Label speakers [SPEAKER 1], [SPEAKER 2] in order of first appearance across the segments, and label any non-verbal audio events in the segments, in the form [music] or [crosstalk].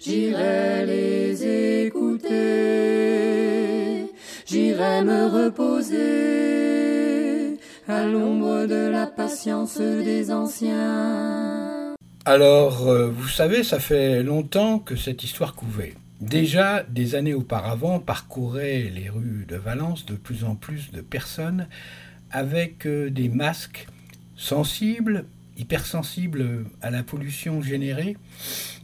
[SPEAKER 1] J'irai les écouter, j'irai me reposer à l'ombre de la patience des anciens.
[SPEAKER 2] Alors, euh, vous savez, ça fait longtemps que cette histoire couvait. Déjà, des années auparavant, parcouraient les rues de Valence de plus en plus de personnes avec euh, des masques sensibles, hypersensibles à la pollution générée.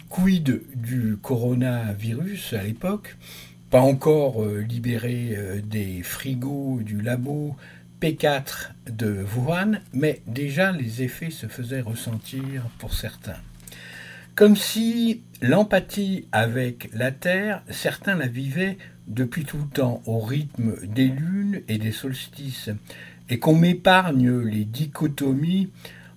[SPEAKER 2] Quid du coronavirus à l'époque? Pas encore euh, libéré euh, des frigos du labo P4 de Wuhan, mais déjà les effets se faisaient ressentir pour certains. Comme si l'empathie avec la Terre, certains la vivaient depuis tout le temps au rythme des lunes et des solstices, et qu'on m'épargne les dichotomies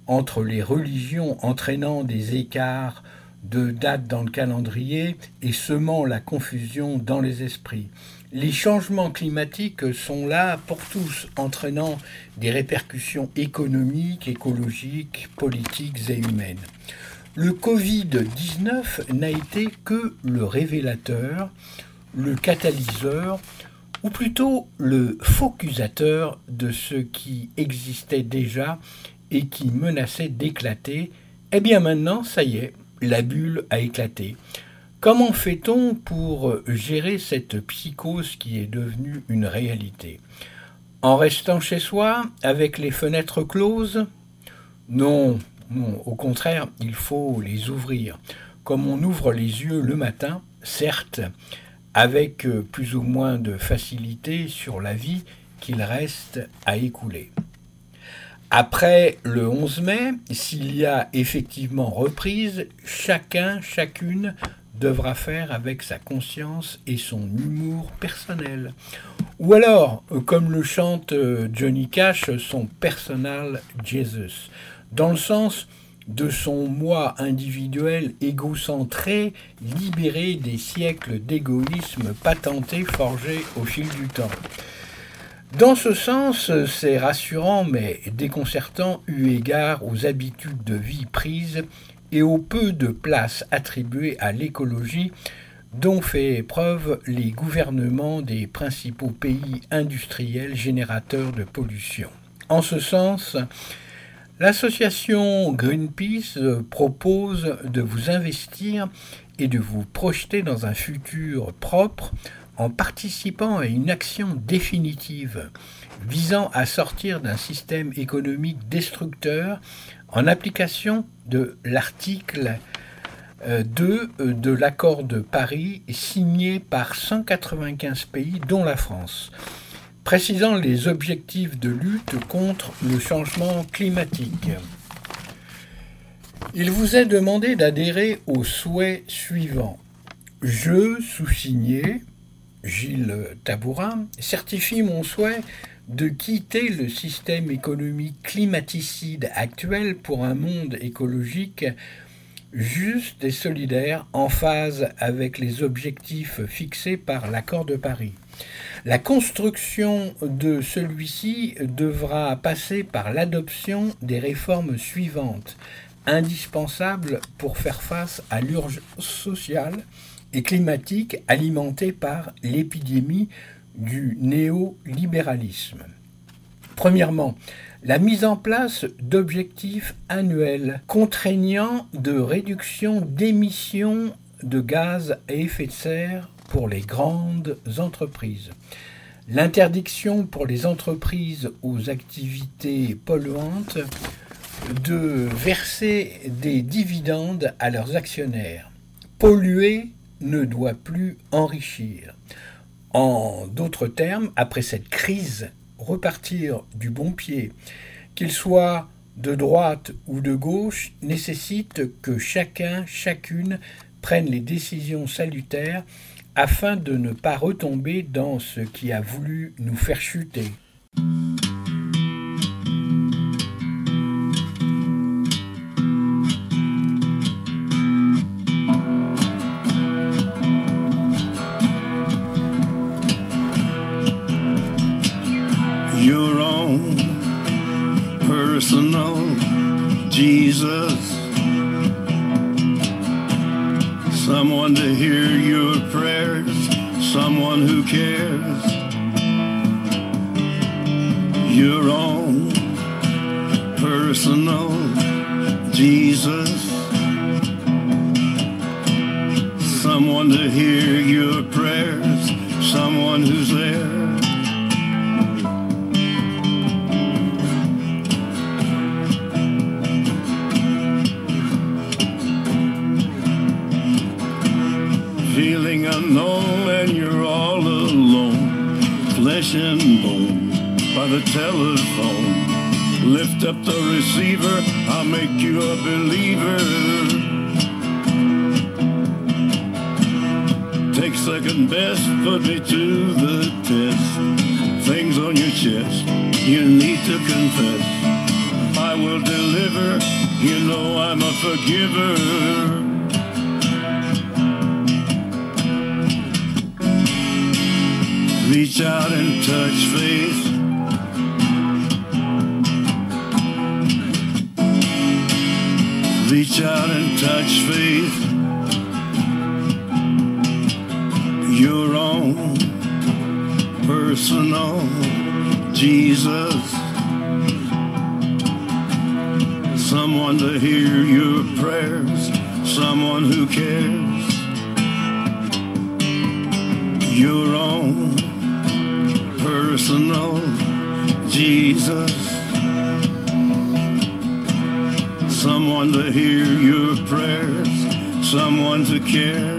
[SPEAKER 2] entre les religions entraînant des écarts de dates dans le calendrier et semant la confusion dans les esprits. Les changements climatiques sont là pour tous, entraînant des répercussions économiques, écologiques, politiques et humaines. Le Covid-19 n'a été que le révélateur, le catalyseur, ou plutôt le focusateur de ce qui existait déjà et qui menaçait d'éclater. Eh bien maintenant, ça y est, la bulle a éclaté. Comment fait-on pour gérer cette psychose qui est devenue une réalité? En restant chez soi, avec les fenêtres closes? Non, non, au contraire, il faut les ouvrir. Comme on ouvre les yeux le matin, certes, avec plus ou moins de facilité sur la vie qu'il reste à écouler. Après le 11 mai, s'il y a effectivement reprise, chacun, chacune devra faire avec sa conscience et son humour personnel. Ou alors, comme le chante Johnny Cash, son personal Jesus, dans le sens de son moi individuel égocentré, libéré des siècles d'égoïsme patenté forgé au fil du temps. Dans ce sens, c'est rassurant mais déconcertant eu égard aux habitudes de vie prises et au peu de place attribuée à l'écologie dont fait preuve les gouvernements des principaux pays industriels générateurs de pollution. En ce sens, l'association Greenpeace propose de vous investir et de vous projeter dans un futur propre en participant à une action définitive visant à sortir d'un système économique destructeur en application de l'article 2 de l'accord de Paris signé par 195 pays dont la France, précisant les objectifs de lutte contre le changement climatique. Il vous est demandé d'adhérer au souhait suivant. Je, sous-signé, Gilles Tabourin, certifie mon souhait de quitter le système économique climaticide actuel pour un monde écologique juste et solidaire en phase avec les objectifs fixés par l'accord de Paris. La construction de celui-ci devra passer par l'adoption des réformes suivantes, indispensables pour faire face à l'urgence sociale et climatique alimentée par l'épidémie du néolibéralisme. Premièrement, la mise en place d'objectifs annuels contraignants de réduction d'émissions de gaz à effet de serre pour les grandes entreprises. L'interdiction pour les entreprises aux activités polluantes de verser des dividendes à leurs actionnaires. Polluer ne doit plus enrichir. En d'autres termes, après cette crise, repartir du bon pied, qu'il soit de droite ou de gauche, nécessite que chacun, chacune prenne les décisions salutaires afin de ne pas retomber dans ce qui a voulu nous faire chuter.
[SPEAKER 3] You need to confess. I will deliver, you know I'm a forgiver. Reach out and touch faith. Reach out and touch faith. Your own personal Jesus. Someone to hear your prayers. Someone who cares. Your own personal Jesus. Someone to hear your prayers, someone to care.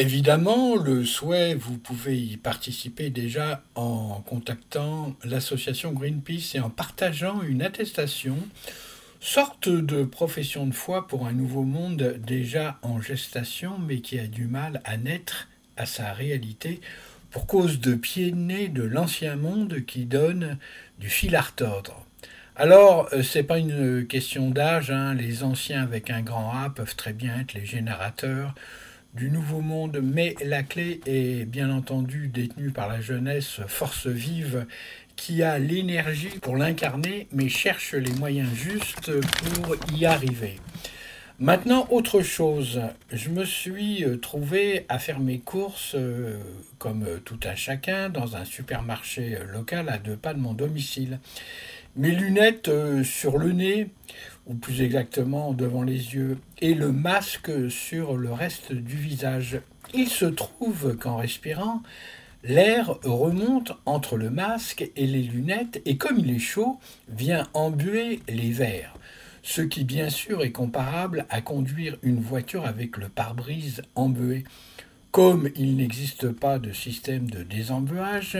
[SPEAKER 2] Évidemment, le souhait, vous pouvez y participer déjà en contactant l'association Greenpeace et en partageant une attestation, sorte de profession de foi pour un nouveau monde déjà en gestation, mais qui a du mal à naître à sa réalité pour cause de pieds nés de l'ancien monde qui donne du fil à retordre. Alors, euh, c'est pas une question d'âge, hein. les anciens avec un grand A peuvent très bien être les générateurs du nouveau monde, mais la clé est bien entendu détenue par la jeunesse force vive qui a l'énergie pour l'incarner, mais cherche les moyens justes pour y arriver. Maintenant, autre chose, je me suis euh, trouvé à faire mes courses, euh, comme tout un chacun, dans un supermarché local à deux pas de mon domicile. Mes lunettes euh, sur le nez, ou plus exactement devant les yeux, et le masque sur le reste du visage. Il se trouve qu'en respirant, l'air remonte entre le masque et les lunettes, et comme il est chaud, vient embuer les verres ce qui bien sûr est comparable à conduire une voiture avec le pare-brise embué. Comme il n'existe pas de système de désembuage,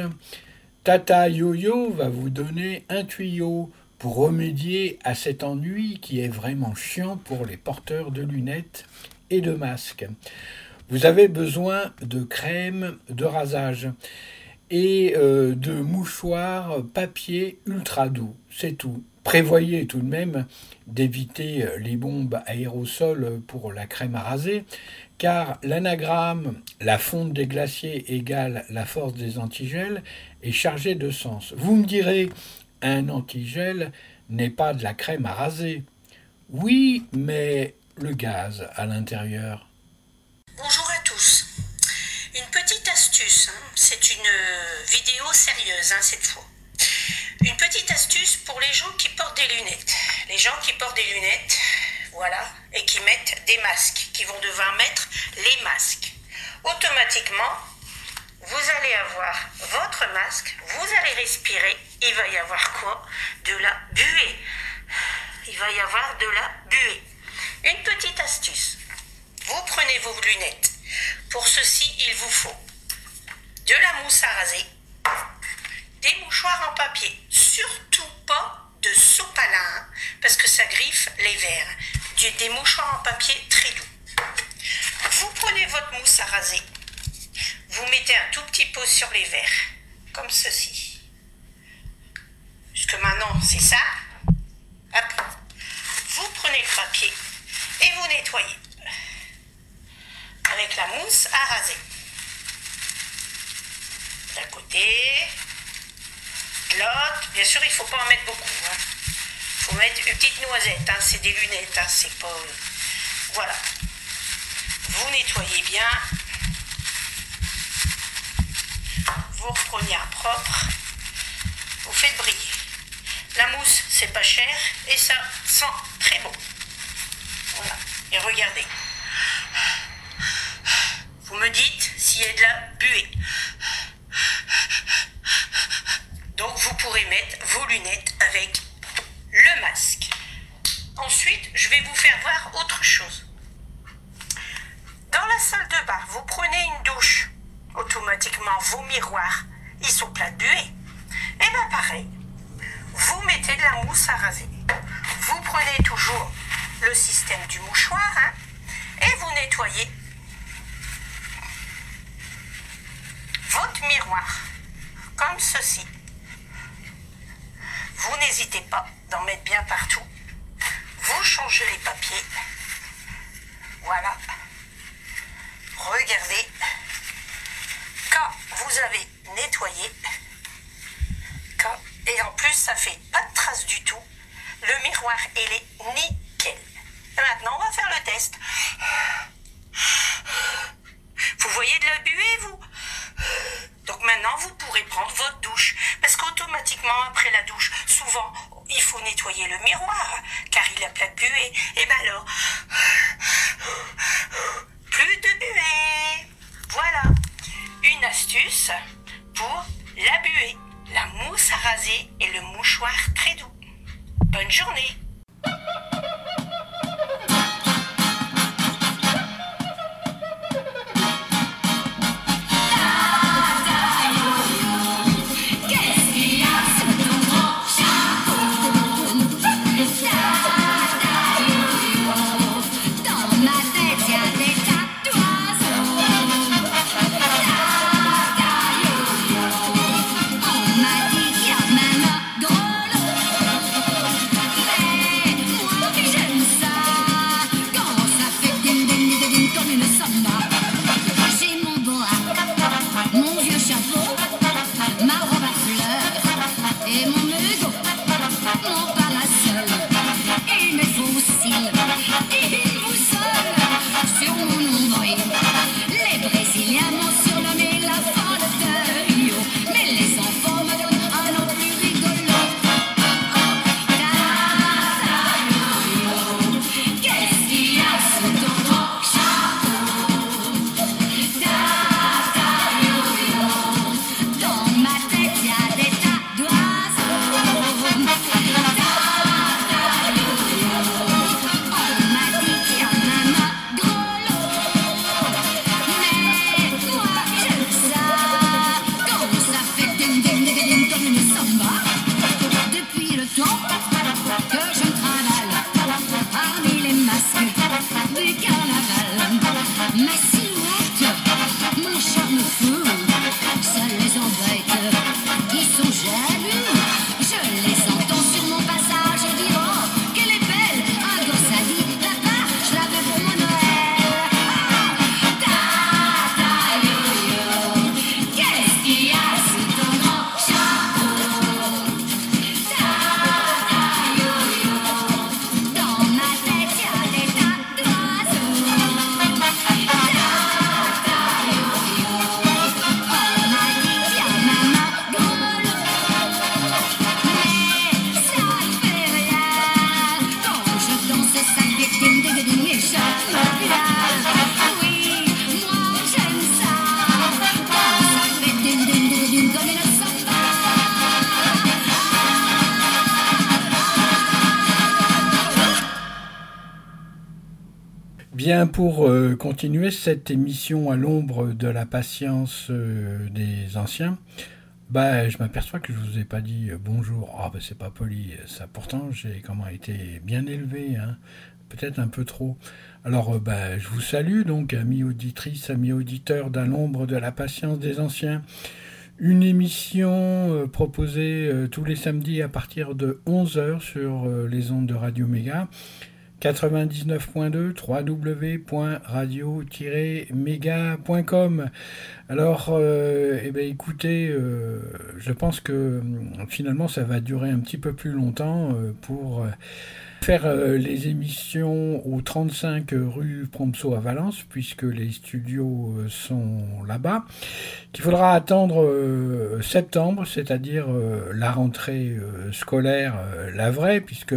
[SPEAKER 2] Tata Yo-Yo va vous donner un tuyau pour remédier à cet ennui qui est vraiment chiant pour les porteurs de lunettes et de masques. Vous avez besoin de crème de rasage et euh, de mouchoirs papier ultra doux. C'est tout. Prévoyez tout de même d'éviter les bombes aérosols pour la crème à raser, car l'anagramme la fonte des glaciers égale la force des antigels est chargé de sens. Vous me direz, un antigel n'est pas de la crème à raser. Oui, mais le gaz à l'intérieur.
[SPEAKER 4] Bonjour à tous. Une petite astuce, hein. c'est une vidéo sérieuse hein, cette fois. Une petite astuce pour les gens qui portent des lunettes. Les gens qui portent des lunettes, voilà, et qui mettent des masques, qui vont devoir mettre les masques. Automatiquement, vous allez avoir votre masque, vous allez respirer, il va y avoir quoi? De la buée. Il va y avoir de la buée. Une petite astuce. Vous prenez vos lunettes. Pour ceci, il vous faut de la mousse à raser, des mouchoirs en papier, surtout pas de sopalin, parce que ça griffe les verres, des mouchoirs en papier très doux. Vous prenez votre mousse à raser, vous mettez un tout petit pot sur les verres, comme ceci. Jusque maintenant, c'est ça. Vous prenez le papier et vous nettoyez avec la mousse à raser. D'un côté, L'autre, bien sûr, il ne faut pas en mettre beaucoup. Il hein. faut mettre une petite noisette. Hein. C'est des lunettes. Hein. C'est pas. Voilà. Vous nettoyez bien. Vous reprenez un propre. Vous faites briller. La mousse, c'est pas cher et ça sent très bon. Voilà. Et regardez. Vous me dites s'il y a de la buée. Donc vous pourrez mettre vos lunettes avec le masque. Ensuite, je vais vous faire voir autre chose. Dans la salle de bain, vous prenez une douche. Automatiquement, vos miroirs, ils sont pleins de buée. Et eh bien pareil, vous mettez de la mousse à raser. Vous prenez toujours le système du mouchoir hein, et vous nettoyez votre miroir comme ceci. Vous n'hésitez pas d'en mettre bien partout. Vous changez les papiers. Voilà. Regardez. Quand vous avez nettoyé, et en plus ça fait pas de traces du tout, le miroir il est nickel. Maintenant on va faire le test. Vous voyez de la buée vous? Donc maintenant, vous pourrez prendre votre douche. Parce qu'automatiquement, après la douche, souvent, il faut nettoyer le miroir, car il a plein de buée. Et ben alors, plus de buée. Voilà, une astuce pour la buée, la mousse à raser et le mouchoir très doux. Bonne journée
[SPEAKER 2] continuer cette émission à l'ombre de la patience euh, des anciens, bah, je m'aperçois que je vous ai pas dit euh, bonjour. Ah, bah, c'est pas poli. Ça, pourtant, j'ai comment été bien élevé, hein. peut-être un peu trop. Alors, bah, je vous salue, donc, amis auditrices, amis auditeurs d'à l'ombre de la patience des anciens. Une émission proposée tous les samedis à partir de 11h sur les ondes de Radio Méga 99.2 www.radio-méga.com Alors, euh, eh bien, écoutez, euh, je pense que hum, finalement ça va durer un petit peu plus longtemps euh, pour faire les émissions au 35 rue Promso à Valence, puisque les studios sont là-bas, qu'il faudra attendre septembre, c'est-à-dire la rentrée scolaire, la vraie, puisque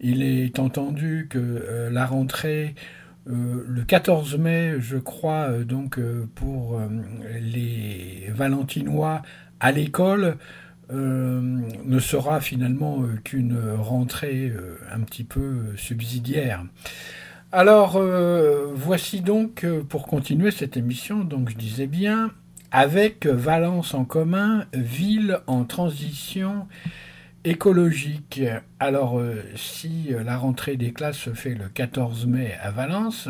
[SPEAKER 2] il est entendu que euh, la rentrée euh, le 14 mai, je crois, euh, donc pour les Valentinois à l'école, ne sera finalement qu'une rentrée un petit peu subsidiaire. Alors, voici donc, pour continuer cette émission, donc je disais bien, avec Valence en commun, ville en transition écologique. Alors, euh, si euh, la rentrée des classes se fait le 14 mai à Valence,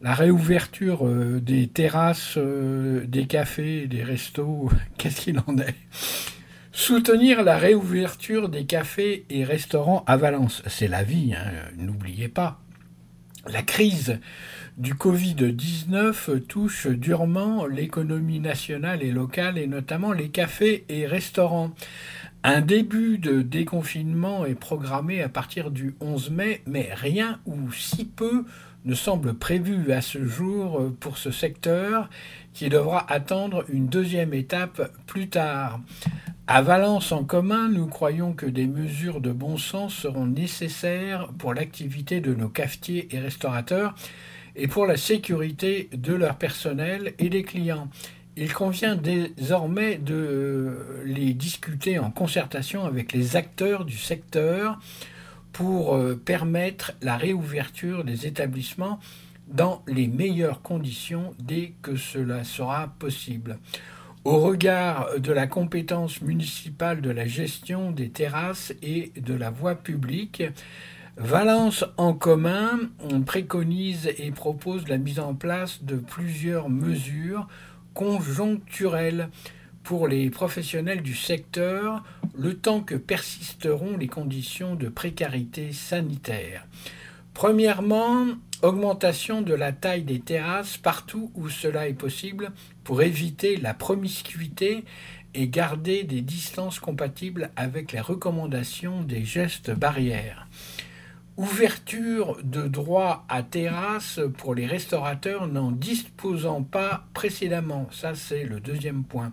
[SPEAKER 2] la réouverture euh, des terrasses, des cafés, des restos, [laughs] qu'est-ce qu'il en est? Soutenir la réouverture des cafés et restaurants à Valence, c'est la vie, hein, n'oubliez pas. La crise du Covid-19 touche durement l'économie nationale et locale et notamment les cafés et restaurants. Un début de déconfinement est programmé à partir du 11 mai, mais rien ou si peu ne semble prévu à ce jour pour ce secteur qui devra attendre une deuxième étape plus tard. À Valence en commun, nous croyons que des mesures de bon sens seront nécessaires pour l'activité de nos cafetiers et restaurateurs et pour la sécurité de leur personnel et des clients il convient désormais de les discuter en concertation avec les acteurs du secteur pour euh, permettre la réouverture des établissements dans les meilleures conditions dès que cela sera possible. Au regard de la compétence municipale de la gestion des terrasses et de la voie publique, Valence en commun préconise et propose la mise en place de plusieurs mesures conjoncturelle pour les professionnels du secteur le temps que persisteront les conditions de précarité sanitaire. Premièrement, augmentation de la taille des terrasses partout où cela est possible pour éviter la promiscuité et garder des distances compatibles avec les recommandations des gestes barrières. Ouverture de droit à terrasse pour les restaurateurs n'en disposant pas précédemment. Ça, c'est le deuxième point.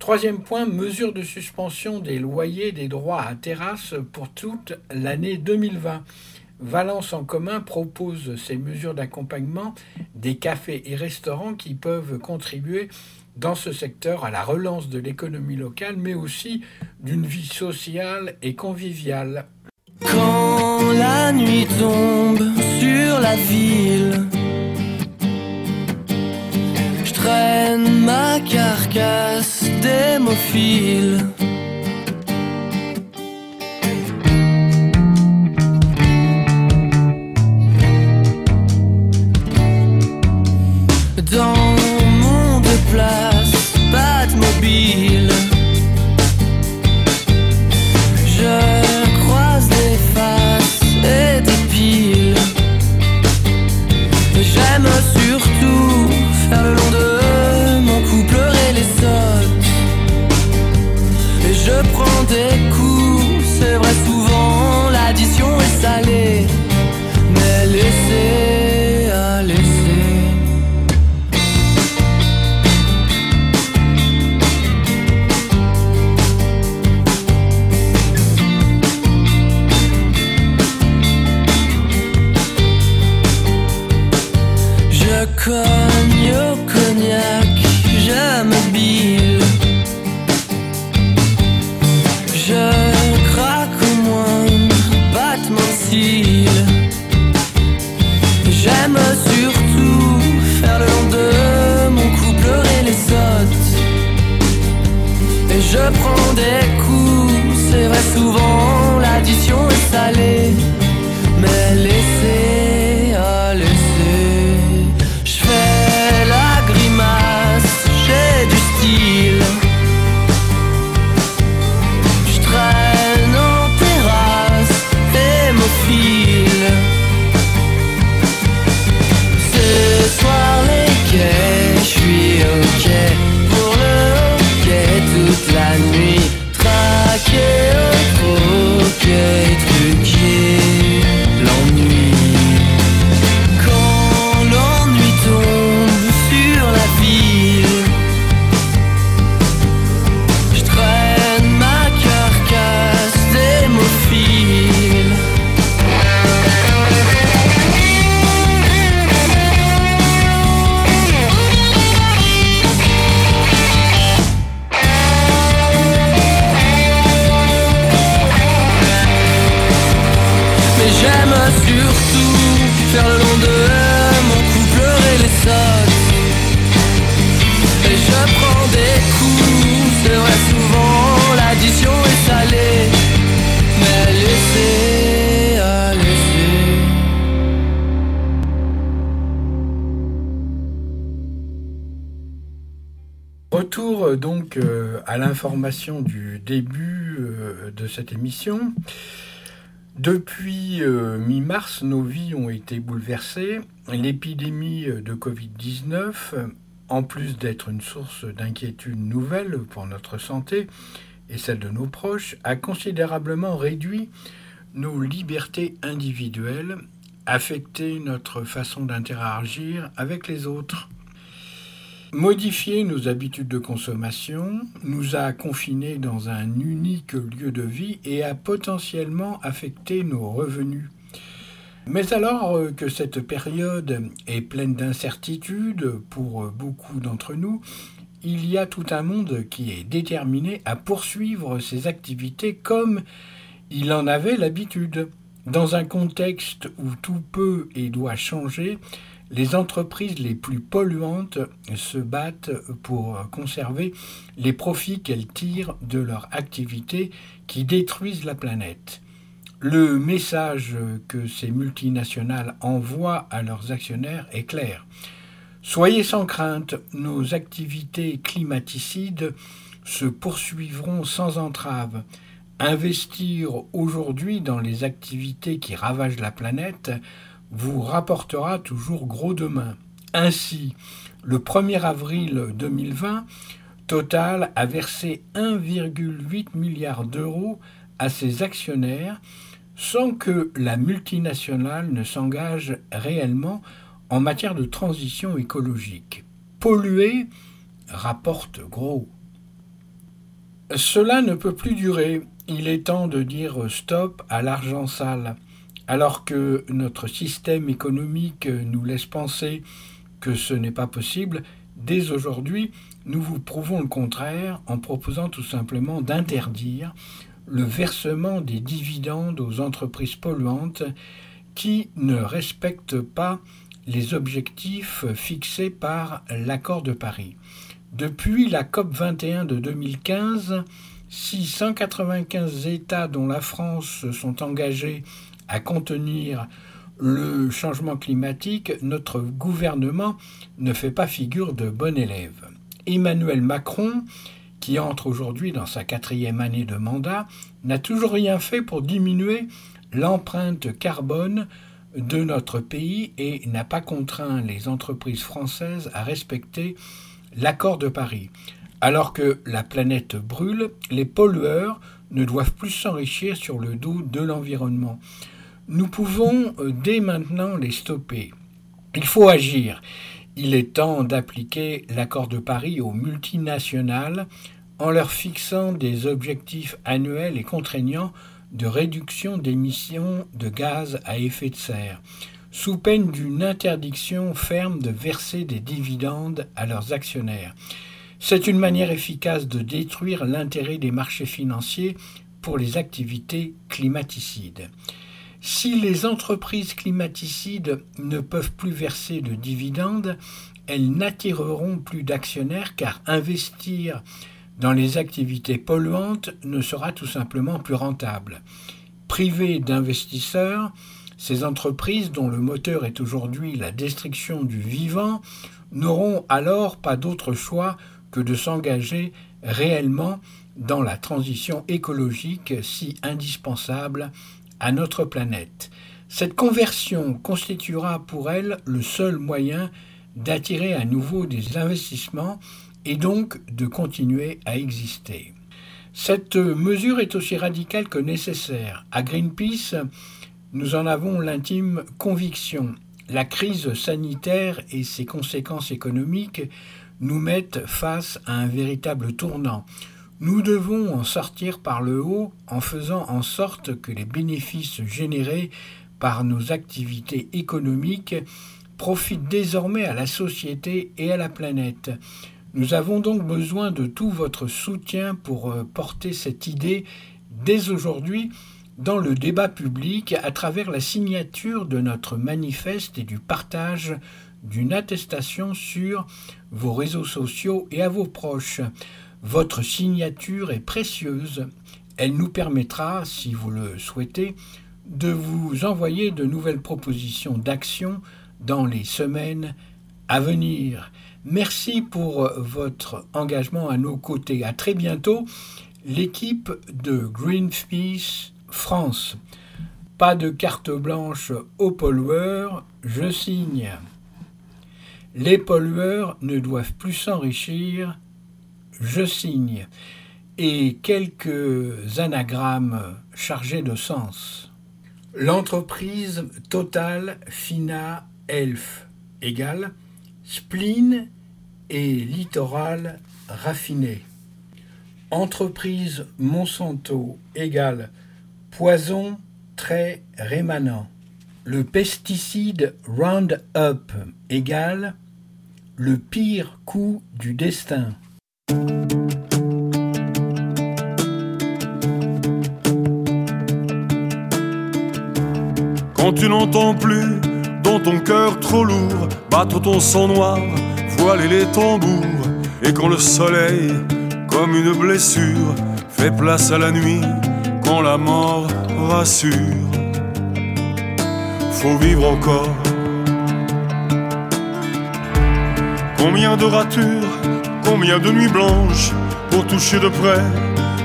[SPEAKER 2] Troisième point, mesure de suspension des loyers des droits à terrasse pour toute l'année 2020. Valence en commun propose ces mesures d'accompagnement des cafés et restaurants qui peuvent contribuer dans ce secteur à la relance de l'économie locale, mais aussi d'une vie sociale et conviviale.
[SPEAKER 5] Quand la nuit tombe sur la ville, je traîne ma carcasse d'hémophile. Dans mon surtout faire le long de mon cou pleurer les sottes. Et je prends des coups, c'est vrai souvent l'addition est salée. Mais laissez, à laisser.
[SPEAKER 2] Retour euh, donc euh, à l'information du début euh, de cette émission. Depuis euh, mi-mars, nos vies ont été bouleversées. L'épidémie de Covid-19, euh, en plus d'être une source d'inquiétude nouvelle pour notre santé et celle de nos proches, a considérablement réduit nos libertés individuelles, affecté notre façon d'interagir avec les autres. Modifier nos habitudes de consommation nous a confinés dans un unique lieu de vie et a potentiellement affecté nos revenus. Mais alors que cette période est pleine d'incertitudes pour beaucoup d'entre nous, il y a tout un monde qui est déterminé à poursuivre ses activités comme il en avait l'habitude. Dans un contexte où tout peut et doit changer, les entreprises les plus polluantes se battent pour conserver les profits qu'elles tirent de leur activité qui détruisent la planète. Le message que ces multinationales envoient à leurs actionnaires est clair. Soyez sans crainte, nos activités climaticides se poursuivront sans entrave. Investir aujourd'hui dans les activités qui ravagent la planète vous rapportera toujours gros demain. Ainsi, le 1er avril 2020, Total a versé 1,8 milliard d'euros à ses actionnaires sans que la multinationale ne s'engage réellement en matière de transition écologique. Polluer rapporte gros. Cela ne peut plus durer. Il est temps de dire stop à l'argent sale. Alors que notre système économique nous laisse penser que ce n'est pas possible, dès aujourd'hui, nous vous prouvons le contraire en proposant tout simplement d'interdire le versement des dividendes aux entreprises polluantes qui ne respectent pas les objectifs fixés par l'accord de Paris. Depuis la COP 21 de 2015, si 195 États dont la France sont engagés à contenir le changement climatique, notre gouvernement ne fait pas figure de bon élève. Emmanuel Macron, qui entre aujourd'hui dans sa quatrième année de mandat, n'a toujours rien fait pour diminuer l'empreinte carbone de notre pays et n'a pas contraint les entreprises françaises à respecter l'accord de Paris. Alors que la planète brûle, les pollueurs ne doivent plus s'enrichir sur le dos de l'environnement. Nous pouvons euh, dès maintenant les stopper. Il faut agir. Il est temps d'appliquer l'accord de Paris aux multinationales en leur fixant des objectifs annuels et contraignants de réduction d'émissions de gaz à effet de serre, sous peine d'une interdiction ferme de verser des dividendes à leurs actionnaires. C'est une manière efficace de détruire l'intérêt des marchés financiers pour les activités climaticides. Si les entreprises climaticides ne peuvent plus verser de dividendes, elles n'attireront plus d'actionnaires car investir dans les activités polluantes ne sera tout simplement plus rentable. Privées d'investisseurs, ces entreprises dont le moteur est aujourd'hui la destruction du vivant n'auront alors pas d'autre choix que de s'engager réellement dans la transition écologique si indispensable à notre planète. Cette conversion constituera pour elles le seul moyen d'attirer à nouveau des investissements et donc de continuer à exister. Cette mesure est aussi radicale que nécessaire. À Greenpeace, nous en avons l'intime conviction. La crise sanitaire et ses conséquences économiques nous mettent face à un véritable tournant. Nous devons en sortir par le haut en faisant en sorte que les bénéfices générés par nos activités économiques profitent désormais à la société et à la planète. Nous avons donc besoin de tout votre soutien pour euh, porter cette idée dès aujourd'hui dans le débat public à travers la signature de notre manifeste et du partage d'une attestation sur vos réseaux sociaux et à vos proches. Votre signature est précieuse. Elle nous permettra, si vous le souhaitez, de vous envoyer de nouvelles propositions d'action dans les semaines à venir. Merci pour votre engagement à nos côtés. À très bientôt, l'équipe de Greenpeace France. Pas de carte blanche aux pollueurs, je signe. Les pollueurs ne doivent plus s'enrichir, je signe. Et quelques anagrammes chargés de sens. L'entreprise Total Fina Elf égale spleen et littoral raffiné. Entreprise Monsanto égale poison très rémanent. Le pesticide Roundup égale le pire coup du destin.
[SPEAKER 6] Quand tu n'entends plus dans ton cœur trop lourd battre ton sang noir voiler les tambours et quand le soleil, comme une blessure, fait place à la nuit, quand la mort rassure, faut vivre encore. Combien de ratures, combien de nuits blanches pour toucher de près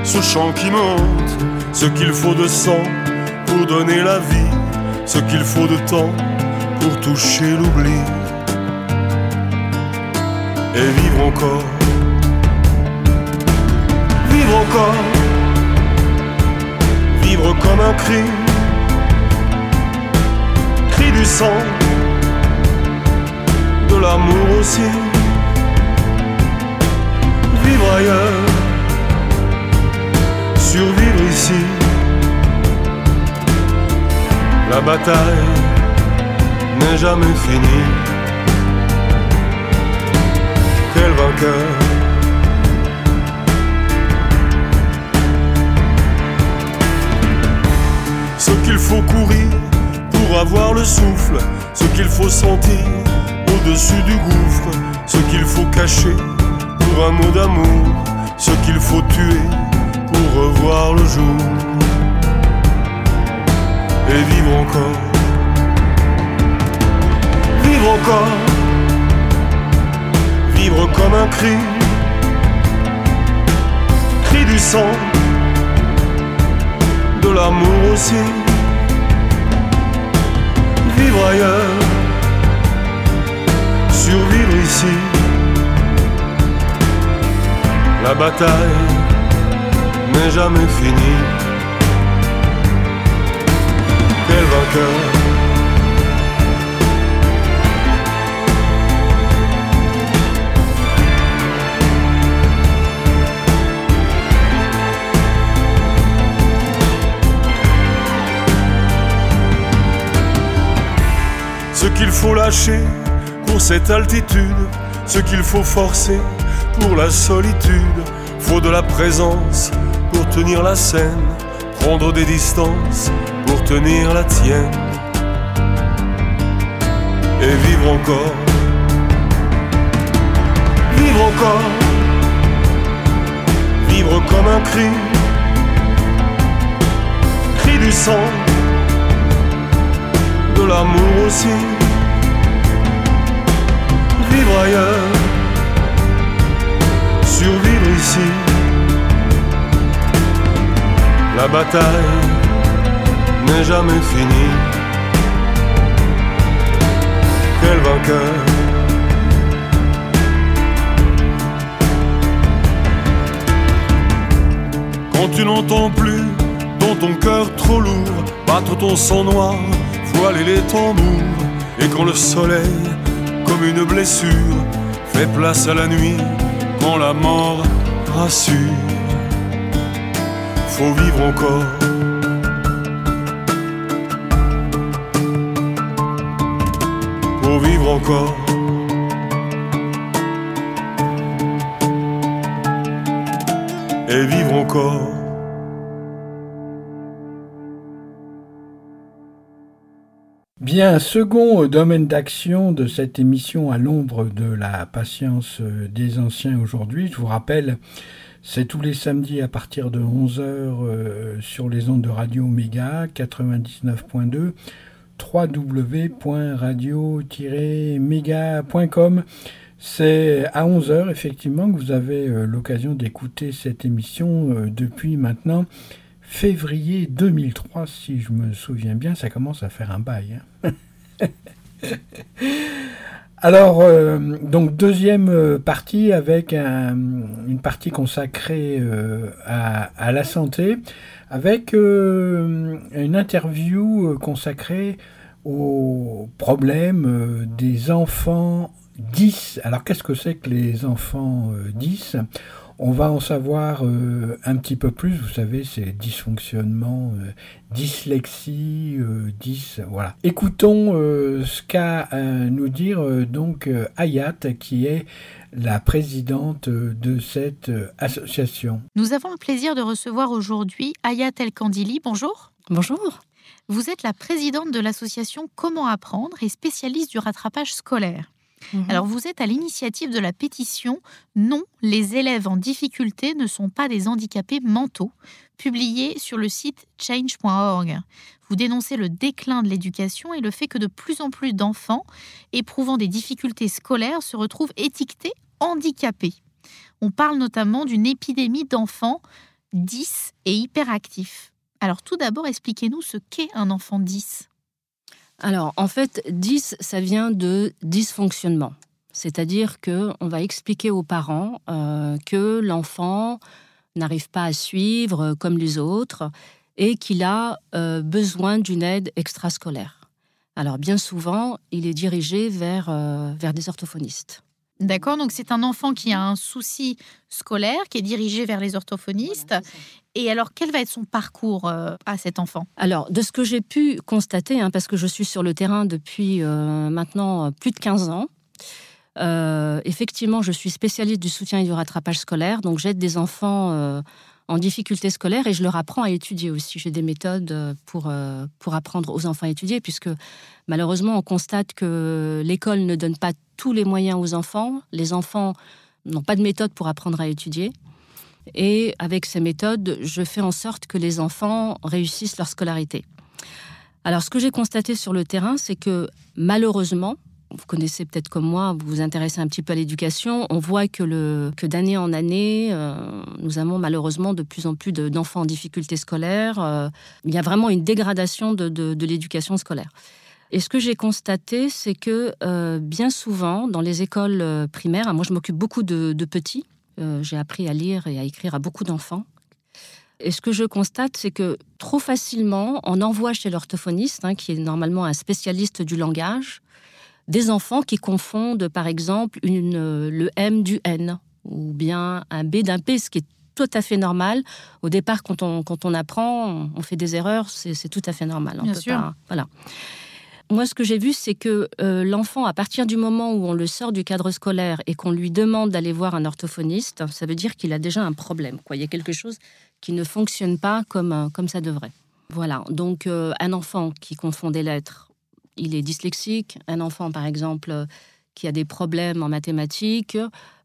[SPEAKER 6] ce chant qui monte, ce qu'il faut de sang pour donner la vie, ce qu'il faut de temps pour toucher l'oubli et vivre encore. Vivre encore. Vivre comme un cri. Cri du sang. De l'amour aussi. Survivre ici. La bataille n'est jamais finie. quel vainqueur? Ce qu'il faut courir pour avoir le souffle, ce qu'il faut sentir au-dessus du gouffre, ce qu'il faut cacher un mot d'amour, ce qu'il faut tuer pour revoir le jour. Et vivre encore. Vivre encore. Vivre comme un cri, cri du sang, de l'amour aussi, vivre ailleurs, survivre ici, la bataille n'est jamais finie. Quel vainqueur ce qu'il faut lâcher pour cette altitude, ce qu'il faut forcer pour la solitude. Faut de la présence pour tenir la scène, prendre des distances pour tenir la tienne. Et vivre encore, vivre encore, un cri, cri du sang, de l'amour aussi. Vivre ailleurs, survivre ici. La bataille n'est jamais finie. Quel vainqueur? Quand tu n'entends plus dans ton cœur trop lourd battre ton sang noir, voiler les tambours, et quand le soleil, comme une blessure, fait place à la nuit, quand la mort rassure, faut vivre encore. Faut vivre encore. Et vivre encore.
[SPEAKER 2] Bien, second domaine d'action de cette émission à l'ombre de la patience des anciens aujourd'hui, je vous rappelle, c'est tous les samedis à partir de 11h euh, sur les ondes de Radio Méga 99.2 www.radio-méga.com. C'est à 11h effectivement que vous avez euh, l'occasion d'écouter cette émission euh, depuis maintenant février 2003 si je me souviens bien, ça commence à faire un bail. hein. [laughs] Alors, euh, donc deuxième euh, partie avec un- une partie consacrée euh, à, la santé, avec une interview consacrée aux problèmes des enfants 10. Alors, qu'est-ce que c'est que les enfants euh, 10 On va en savoir euh, un petit peu plus. Vous savez, c'est dysfonctionnement, euh, dyslexie, euh, 10. Voilà. Écoutons euh, ce qu'a à nous dire euh, donc euh, Hayat, qui est la présidente de cette euh, association.
[SPEAKER 7] Nous avons le plaisir de recevoir aujourd'hui Ayat El Kandili. Bonjour.
[SPEAKER 8] Bonjour.
[SPEAKER 7] Vous êtes la présidente de l'association Comment apprendre et spécialiste du rattrapage scolaire.
[SPEAKER 8] Mhm.
[SPEAKER 7] Alors vous êtes à l'initiative de la pétition Non, les élèves en difficulté ne sont pas des handicapés mentaux, publiée sur le site change.org. Vous dénoncez le déclin de l'éducation et le fait que de plus en plus d'enfants éprouvant des difficultés scolaires se retrouvent étiquetés handicapés. On parle notamment d'une épidémie d'enfants 10 et hyperactifs. Alors tout d'abord, expliquez-nous ce qu'est un enfant 10.
[SPEAKER 8] Alors, en fait, 10, ça vient de dysfonctionnement. C'est-à-dire que on va expliquer aux parents euh, que l'enfant n'arrive pas à suivre euh, comme les autres et qu'il a euh, besoin d'une aide extrascolaire. Alors, bien souvent, il est dirigé vers, vers des orthophonistes.
[SPEAKER 7] D'accord, donc c'est un enfant qui a un souci scolaire, qui est dirigé vers les orthophonistes. Et alors, quel va être son parcours euh, à cet enfant?
[SPEAKER 8] Alors, de ce que j'ai pu constater, hein, parce que je suis sur le terrain depuis euh, maintenant euh, plus de 15 ans, euh, effectivement, je suis spécialiste du soutien et du rattrapage scolaire, donc j'aide des enfants en difficulté scolaire et je leur apprends à étudier aussi. J'ai des méthodes euh, pour, euh, pour apprendre aux enfants à étudier, puisque malheureusement, on constate que l'école ne donne pas tous les moyens aux enfants. Les enfants n'ont pas de méthode pour apprendre à étudier. Et avec ces méthodes, je fais en sorte que les enfants réussissent leur scolarité. Alors, ce que j'ai constaté sur le terrain, c'est que malheureusement, vous connaissez peut-être comme moi, vous vous intéressez un petit peu à l'éducation, on voit que, que d'année en année, euh, nous avons malheureusement de plus en plus de- d'enfants en difficulté scolaire. Euh, il y a vraiment une dégradation de, de- l'éducation scolaire. Et ce que j'ai constaté, c'est que euh, bien souvent, dans les écoles primaires, moi je m'occupe beaucoup de, petits, j'ai appris à lire et à écrire à beaucoup d'enfants. Et ce que je constate, c'est que trop facilement, on envoie chez l'orthophoniste, hein, qui est normalement un spécialiste du langage, des enfants qui confondent, par exemple, une, le M du N, ou bien un B d'un P, ce qui est tout à fait normal. Au départ, quand on, quand on apprend, on, fait des erreurs, c'est tout à fait normal. On
[SPEAKER 7] Bien
[SPEAKER 8] peut
[SPEAKER 7] sûr.
[SPEAKER 8] pas- voilà. Moi, ce que j'ai vu, c'est que euh, l'enfant, à partir du moment où on le sort du cadre scolaire et qu'on lui demande d'aller voir un orthophoniste, ça veut dire qu'il a déjà un problème. Quoi. Il y a quelque chose qui ne fonctionne pas comme, euh, comme ça devrait. Voilà. Donc, euh, un enfant qui confond des lettres, il est dyslexique. Un enfant, par exemple, euh, qui a des problèmes en mathématiques,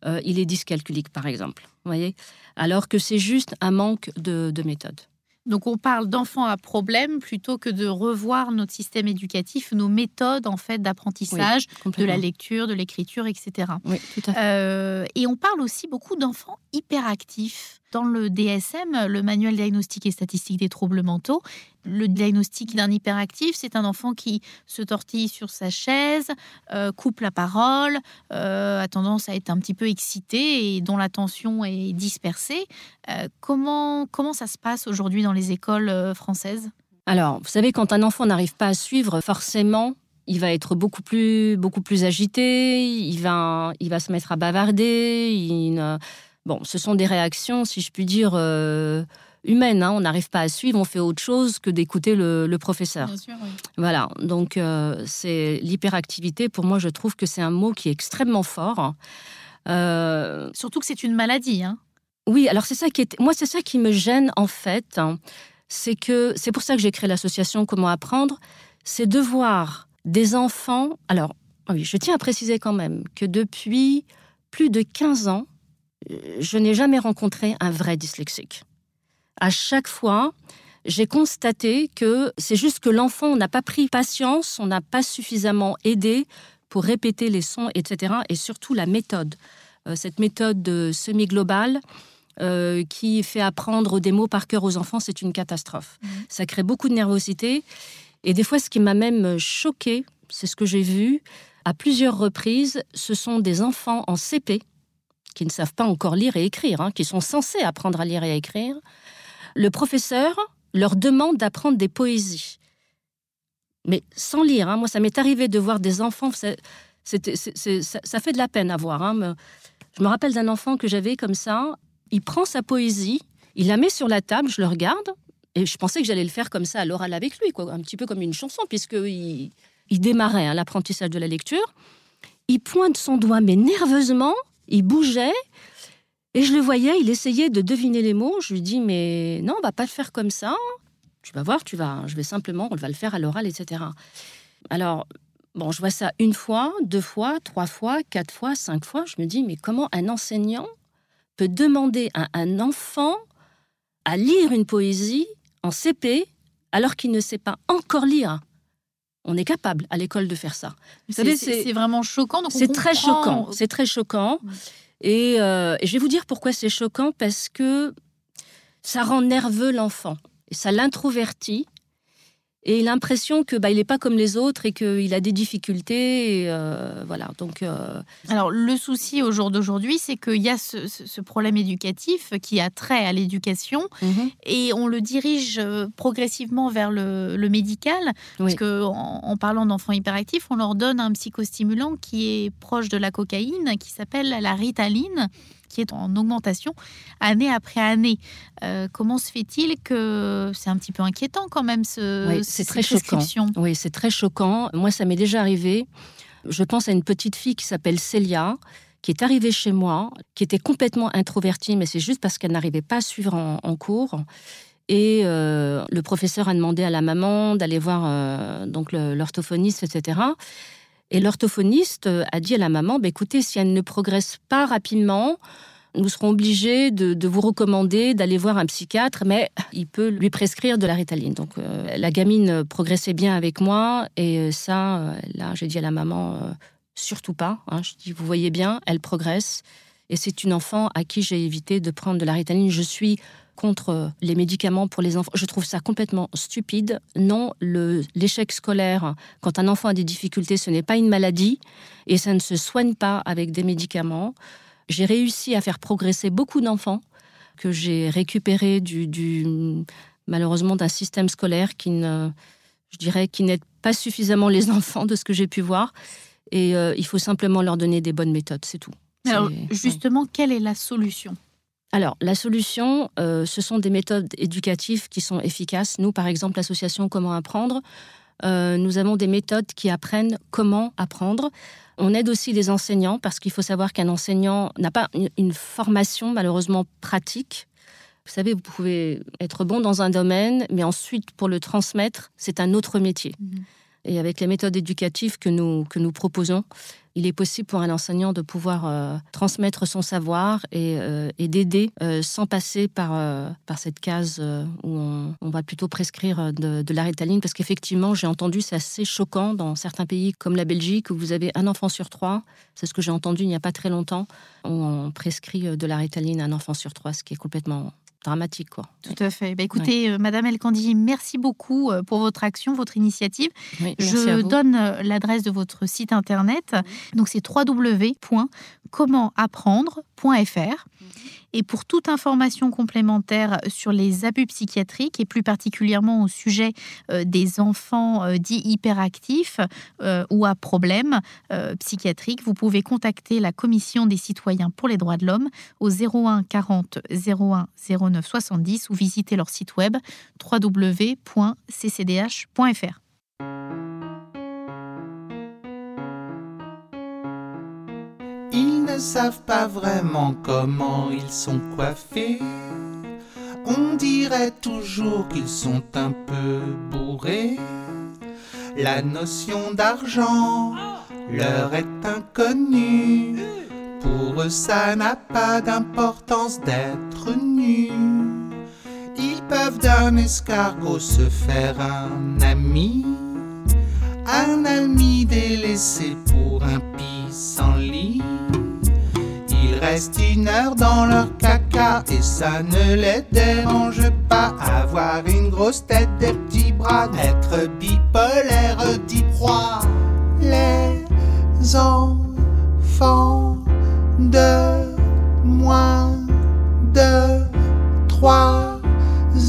[SPEAKER 8] euh, il est dyscalculique, par exemple. voyez? Alors que c'est juste un manque de, de méthode.
[SPEAKER 7] Donc on parle d'enfants à problème plutôt que de revoir notre système éducatif, nos méthodes en fait d'apprentissage, de la lecture, de l'écriture, etc.
[SPEAKER 8] Oui, tout à fait.
[SPEAKER 7] Euh, et on parle aussi beaucoup d'enfants hyperactifs. Dans le DSM, le manuel diagnostique et statistique des troubles mentaux, le diagnostic d'un hyperactif, c'est un enfant qui se tortille sur sa chaise, euh, coupe la parole, euh, a tendance à être un petit peu excité et dont l'attention est dispersée. Euh, comment, comment ça se passe aujourd'hui dans les écoles françaises?
[SPEAKER 8] Alors, vous savez, quand un enfant n'arrive pas à suivre, forcément, il va être beaucoup plus, beaucoup plus agité, il va, il va se mettre à bavarder. il Bon, ce sont des réactions, si je puis dire, euh, humaines. hein. On n'arrive pas à suivre, on fait autre chose que d'écouter le, le professeur.
[SPEAKER 7] sûr,
[SPEAKER 8] Voilà, donc euh, c'est l'hyperactivité. Pour moi, je trouve que c'est un mot qui est extrêmement fort. Euh,
[SPEAKER 7] Surtout que c'est une maladie. Hein.
[SPEAKER 8] oui, alors c'est ça qui est, moi c'est ça qui me gêne en fait, hein. c'est que c'est pour ça que j'ai créé l'association Comment apprendre, c'est de voir des enfants. Alors oui, je tiens à préciser quand même que depuis plus de 15 ans, je n'ai jamais rencontré un vrai dyslexique. À chaque fois, j'ai constaté que c'est juste que l'enfant n'a pas pris patience, on n'a pas suffisamment aidé pour répéter les sons, etc. Et surtout la méthode. Euh, cette méthode de semi-globale euh, qui fait apprendre des mots par cœur aux enfants, c'est une catastrophe.
[SPEAKER 7] Mhm.
[SPEAKER 8] Ça crée beaucoup de nervosité. Et des fois, ce qui m'a même choqué, c'est ce que j'ai vu à plusieurs reprises, ce sont des enfants en CP qui ne savent pas encore lire et écrire, hein, qui sont censés apprendre à lire et à écrire. Le professeur leur demande d'apprendre des poésies. Mais sans lire, hein. moi ça m'est arrivé de voir des enfants, ça, fait de la peine à voir. hein, Je me rappelle d'un enfant que j'avais comme ça, il prend sa poésie, il la met sur la table, je le regarde, et je pensais que j'allais le faire comme ça à l'oral avec lui, quoi, un petit peu comme une chanson, puisqu'il il démarrait hein, l'apprentissage de la lecture. Il pointe son doigt, mais nerveusement, il bougeait, et je le voyais, il essayait de deviner les mots. Je lui dis, mais non, on va pas le faire comme ça. Tu vas voir, tu vas, je vais simplement, on va le faire à l'oral, etc. Alors, bon, je vois ça une fois, deux fois, trois fois, quatre fois, cinq fois. Je me dis, mais comment un enseignant peut demander à un enfant à lire une poésie en CP alors qu'il ne sait pas encore lire? On est capable à l'école de faire ça.
[SPEAKER 7] C'est vraiment choquant. on
[SPEAKER 8] C'est très choquant. C'est très choquant. Et, euh, et je vais vous dire pourquoi c'est choquant parce que ça rend nerveux l'enfant et ça l'introvertit. Et l'impression que bah, il n'est pas comme les autres et qu'il a des difficultés. et, euh, voilà. Donc euh,
[SPEAKER 7] Alors, le souci au jour d'aujourd'hui, c'est qu'il y a ce, problème éducatif qui a trait à l'éducation et on le dirige euh, progressivement vers le, le médical. Parce
[SPEAKER 8] Oui.
[SPEAKER 7] que en, en parlant d'enfants hyperactifs, on leur donne un psychostimulant qui est proche de la cocaïne, qui s'appelle la ritaline, qui est en augmentation année après année. Euh, comment se fait-il que c'est un petit peu inquiétant quand même ce,
[SPEAKER 8] Oui, c'est
[SPEAKER 7] ces
[SPEAKER 8] très choquant. Oui, c'est très choquant. Moi, ça m'est déjà arrivé. Je pense à une petite fille qui s'appelle Célia, qui est arrivée chez moi, qui était complètement introvertie, mais c'est juste parce qu'elle n'arrivait pas à suivre en, en cours. Et euh, le professeur a demandé à la maman d'aller voir euh, donc l'orthophoniste, etc. Et l'orthophoniste euh, a dit à la maman, bah, écoutez, si elle ne progresse pas rapidement, nous serons obligés de, vous recommander d'aller voir un psychiatre, mais il peut lui prescrire de la ritaline. Donc euh, la gamine progressait bien avec moi, et euh, ça, là, j'ai dit à la maman, surtout pas. hein. je dis, vous voyez bien, elle progresse, et c'est une enfant à qui j'ai évité de prendre de la ritaline. Je suis contre les médicaments pour les enfants. Je trouve ça complètement stupide. Non, l'échec scolaire, quand un enfant a des difficultés, ce n'est pas une maladie et ça ne se soigne pas avec des médicaments. J'ai réussi à faire progresser beaucoup d'enfants que j'ai récupérés du, du- malheureusement d'un système scolaire qui ne, je dirais, qui n'aide pas suffisamment les [laughs] enfants de ce que j'ai pu voir. Et euh, il faut simplement leur donner des bonnes méthodes, c'est tout.
[SPEAKER 7] Alors, justement, quelle est la solution?
[SPEAKER 8] Alors, la solution, euh, ce sont des méthodes éducatives qui sont efficaces. Nous, par exemple, l'association Comment apprendre, euh, nous avons des méthodes qui apprennent comment apprendre. On aide aussi les enseignants parce qu'il faut savoir qu'un enseignant n'a pas une, formation malheureusement pratique. Vous savez, vous pouvez être bon dans un domaine, mais ensuite, pour le transmettre, c'est un autre métier.
[SPEAKER 7] Mhm.
[SPEAKER 8] Et avec les méthodes éducatives que nous, que nous proposons, il est possible pour un enseignant de pouvoir euh, transmettre son savoir et, euh, d'aider euh, sans passer par, cette case où on, va plutôt prescrire de, de la rétaline. Parce qu'effectivement, j'ai entendu, c'est assez choquant dans certains pays comme la Belgique où vous avez un enfant sur trois. C'est ce que j'ai entendu il n'y a pas très longtemps, où on prescrit de la rétaline à un enfant sur trois, ce qui est complètement dramatique. Quoi.
[SPEAKER 7] Tout à fait. Bah, écoutez, euh, Madame Elkandi, merci beaucoup euh, pour votre action, votre initiative. Je donne euh, l'adresse de votre site internet. Donc c'est www.commentapprendre.fr. Et pour toute information complémentaire sur les abus psychiatriques et plus particulièrement au sujet euh, des enfants euh, dits hyperactifs euh, ou à problème psychiatrique, vous pouvez contacter la Commission des citoyens pour les droits de l'homme au 01 40 01 09 70 ou visiter leur site web www.ccdh.fr.
[SPEAKER 9] savent pas vraiment comment ils sont coiffés. On dirait toujours qu'ils sont un peu bourrés. La notion d'argent leur est inconnue. Pour eux, ça n'a pas d'importance d'être nus. Ils peuvent d'un escargot se faire un ami. Un ami délaissé pour un pissenlit reste une heure dans leur caca et ça ne les dérange pas. Avoir une grosse tête, des petits bras, être bipolaire, d'y proie. Les enfants de moins de trois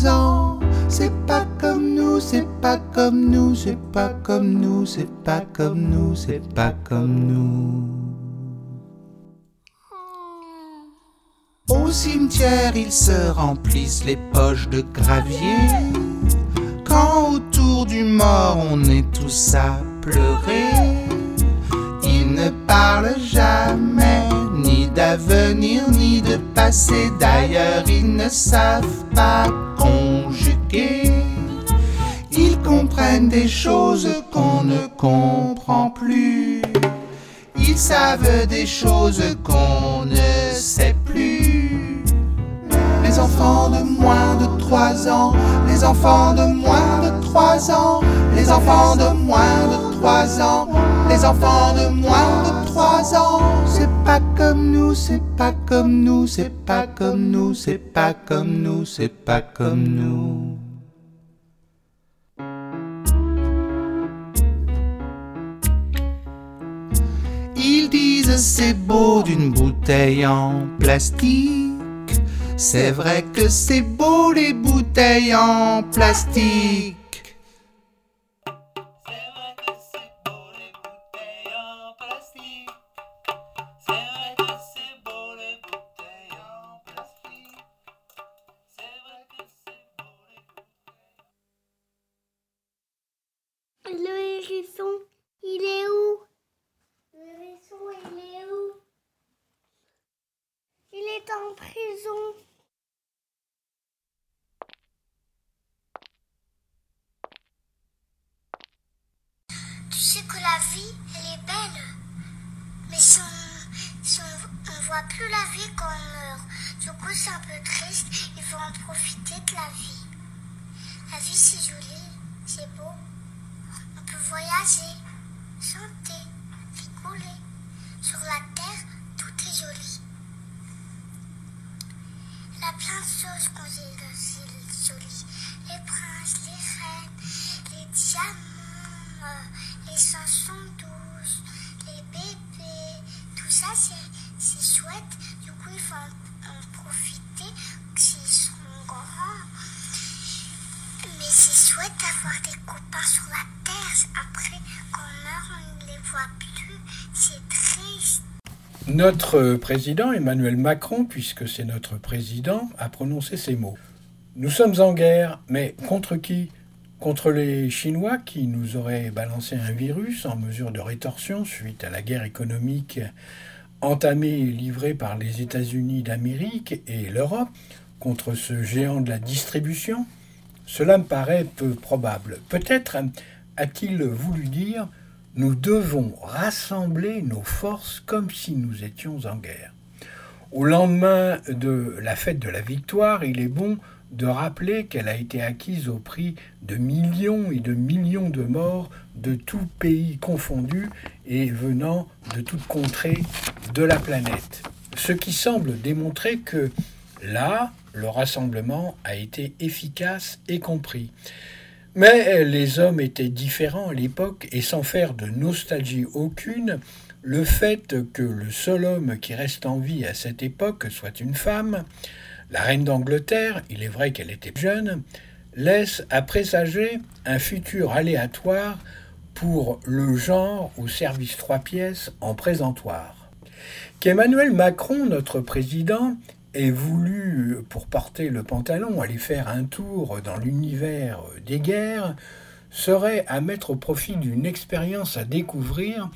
[SPEAKER 9] ans, c'est pas comme nous, c'est pas comme nous, c'est pas comme nous, c'est pas comme nous, c'est pas comme nous. Au cimetière, ils se remplissent les poches de gravier. Quand autour du mort, on est tous à pleurer. Ils ne parlent jamais ni d'avenir ni de passé. D'ailleurs, ils ne savent pas conjuguer. Ils comprennent des choses qu'on ne comprend plus. Ils savent des choses qu'on ne sait. Les enfants de moins de 3 ans, les enfants de moins de 3 ans, les enfants de moins de 3 ans, les enfants de moins de 3 ans. C'est pas comme nous, c'est pas comme nous, c'est pas comme nous, c'est pas comme nous, c'est pas comme nous. Ils disent c'est beau d'une bouteille en plastique. C'est vrai que c'est beau les bouteilles en plastique.
[SPEAKER 10] tous un peu triste, il faut en profiter de la vie. La vie, c'est joli, c'est beau. On peut voyager, chanter, rigoler. Sur la terre, tout est joli. Il y a plein de choses qu'on dit jolies. Les princes, les reines, les diamants, les chansons douces, les bébés. Tout ça, c'est chouette. Du coup, il faut en
[SPEAKER 2] notre président Emmanuel Macron, puisque c'est notre président, a prononcé ces mots. Nous sommes en guerre, mais contre qui? Contre les Chinois qui nous auraient balancé un virus en mesure de rétorsion suite à la guerre économique entamée et livrée par les États-Unis d'Amérique et l'Europe contre ce géant de la distribution Cela me paraît peu probable. Peut-être a-t-il voulu dire nous devons rassembler nos forces comme si nous étions en guerre. Au lendemain de la fête de la victoire, il est bon de rappeler qu'elle a été acquise au prix de millions et de millions de morts de tous pays confondus et venant de toutes contrées de la planète. Ce qui semble démontrer que là, le rassemblement a été efficace et compris. Mais les hommes étaient différents à l'époque et sans faire de nostalgie aucune, le fait que le seul homme qui reste en vie à cette époque soit une femme, la reine d'Angleterre, il est vrai qu'elle était jeune, laisse à présager un futur aléatoire pour le genre au service trois pièces en présentoir. Qu'Emmanuel Macron, notre président, ait voulu, pour porter le pantalon, aller faire un tour dans l'univers des guerres, serait à mettre au profit d'une expérience à découvrir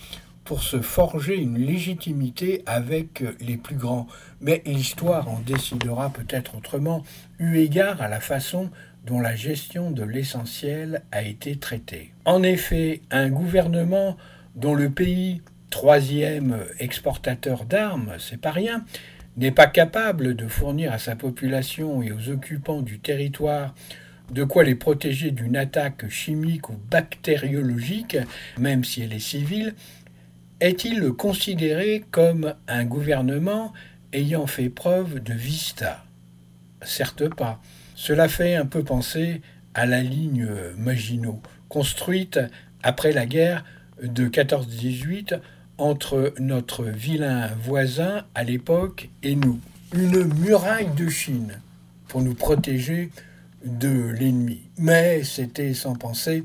[SPEAKER 2] pour se forger une légitimité avec les plus grands. Mais l'histoire en décidera peut-être autrement, eu égard à la façon dont la gestion de l'essentiel a été traitée. En effet, un gouvernement dont le pays, troisième exportateur d'armes, c'est pas rien, n'est pas capable de fournir à sa population et aux occupants du territoire de quoi les protéger d'une attaque chimique ou bactériologique, même si elle est civile, est-il considéré comme un gouvernement ayant fait preuve de vista? Certes pas. Cela fait un peu penser à la ligne Maginot, construite après la guerre de 14-18 entre notre vilain voisin à l'époque et nous. Une muraille de Chine pour nous protéger de l'ennemi. Mais c'était sans penser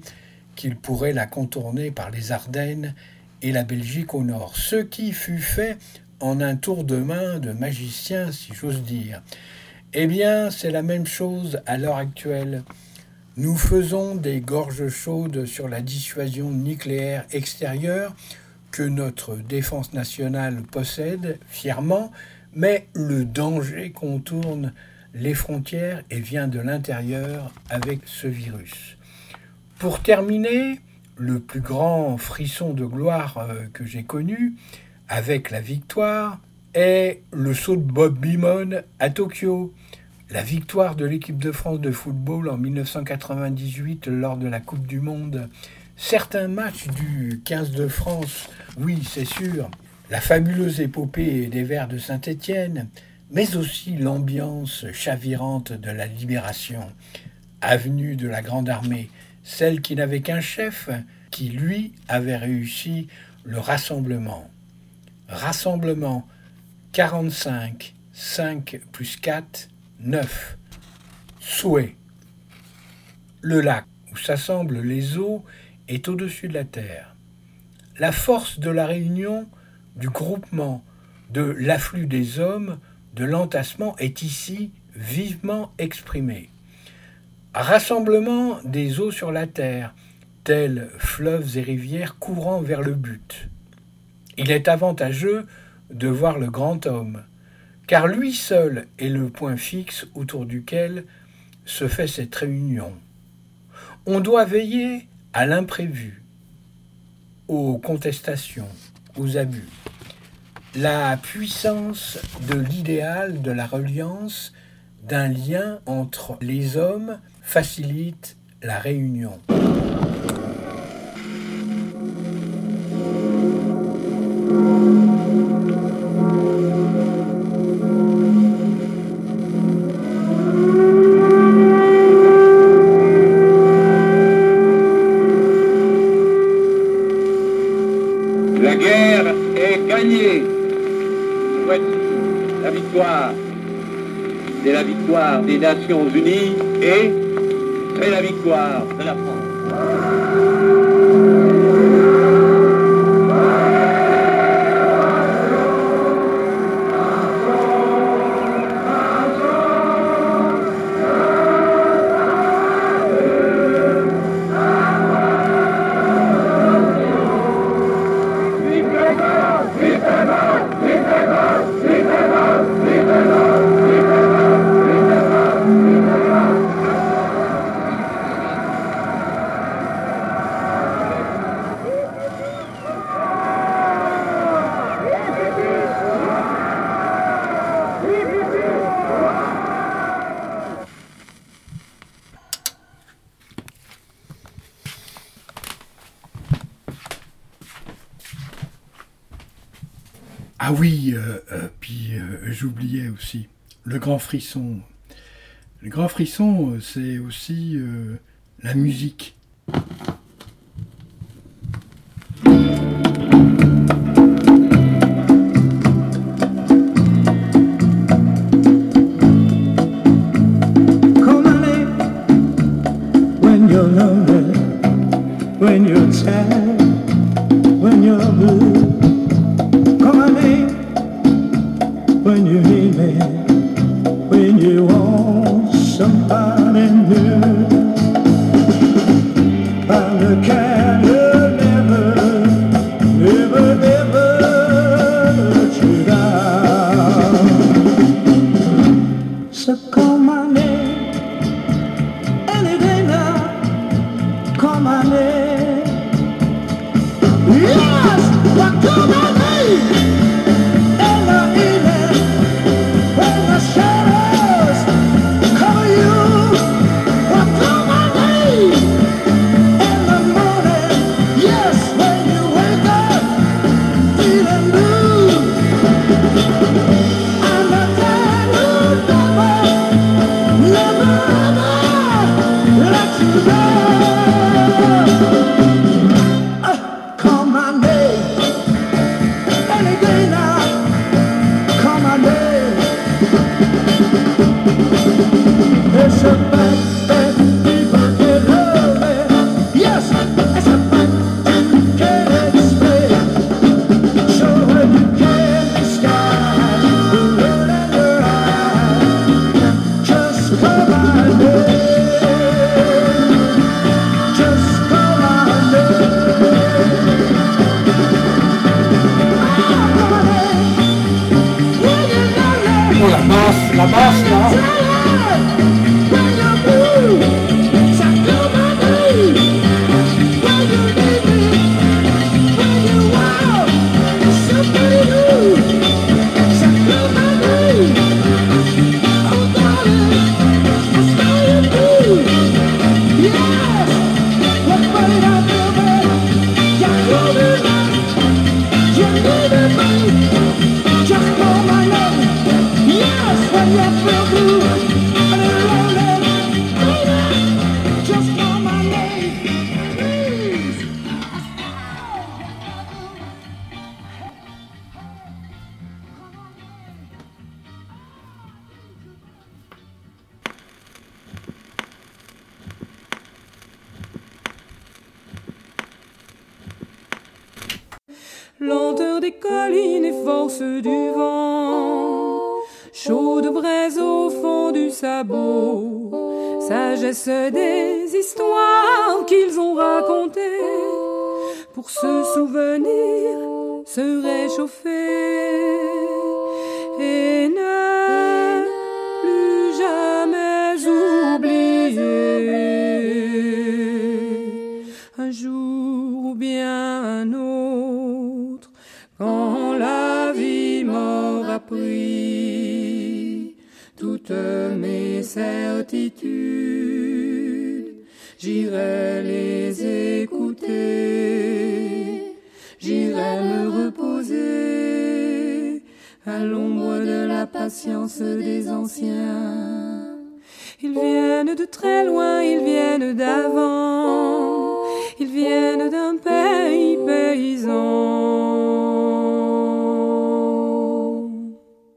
[SPEAKER 2] qu'il pourrait la contourner par les Ardennes et la Belgique au nord, ce qui fut fait en un tour de main de magicien, si j'ose dire. Eh bien, c'est la même chose à l'heure actuelle. Nous faisons des gorges chaudes sur la dissuasion nucléaire extérieure que notre défense nationale possède fièrement, mais le danger contourne les frontières et vient de l'intérieur avec ce virus. Pour terminer, le plus grand frisson de gloire euh, que j'ai connu avec la victoire est le saut de Bob Beamon à Tokyo. La victoire de l'équipe de France de football en 1998 lors de la Coupe du Monde. Certains matchs du 15 de France, oui, c'est sûr. La fabuleuse épopée des Verts de Saint-Étienne, mais aussi l'ambiance chavirante de la Libération, avenue de la Grande Armée, celle qui n'avait qu'un chef, qui lui avait réussi le rassemblement. Rassemblement 45, 5 plus 4, 9. Souhait. Le lac où s'assemblent les eaux est au-dessus de la terre. La force de la réunion, du groupement, de l'afflux des hommes, de l'entassement est ici vivement exprimée. Rassemblement des eaux sur la terre, tels fleuves et rivières courant vers le but. Il est avantageux de voir le grand homme, car lui seul est le point fixe autour duquel se fait cette réunion. On doit veiller à l'imprévu, aux contestations, aux abus. La puissance de l'idéal de la reliance d'un lien entre les hommes facilite la réunion.
[SPEAKER 11] Des Nations Unies et c'est la victoire de la France.
[SPEAKER 12] Le grand frisson, c'est aussi la musique.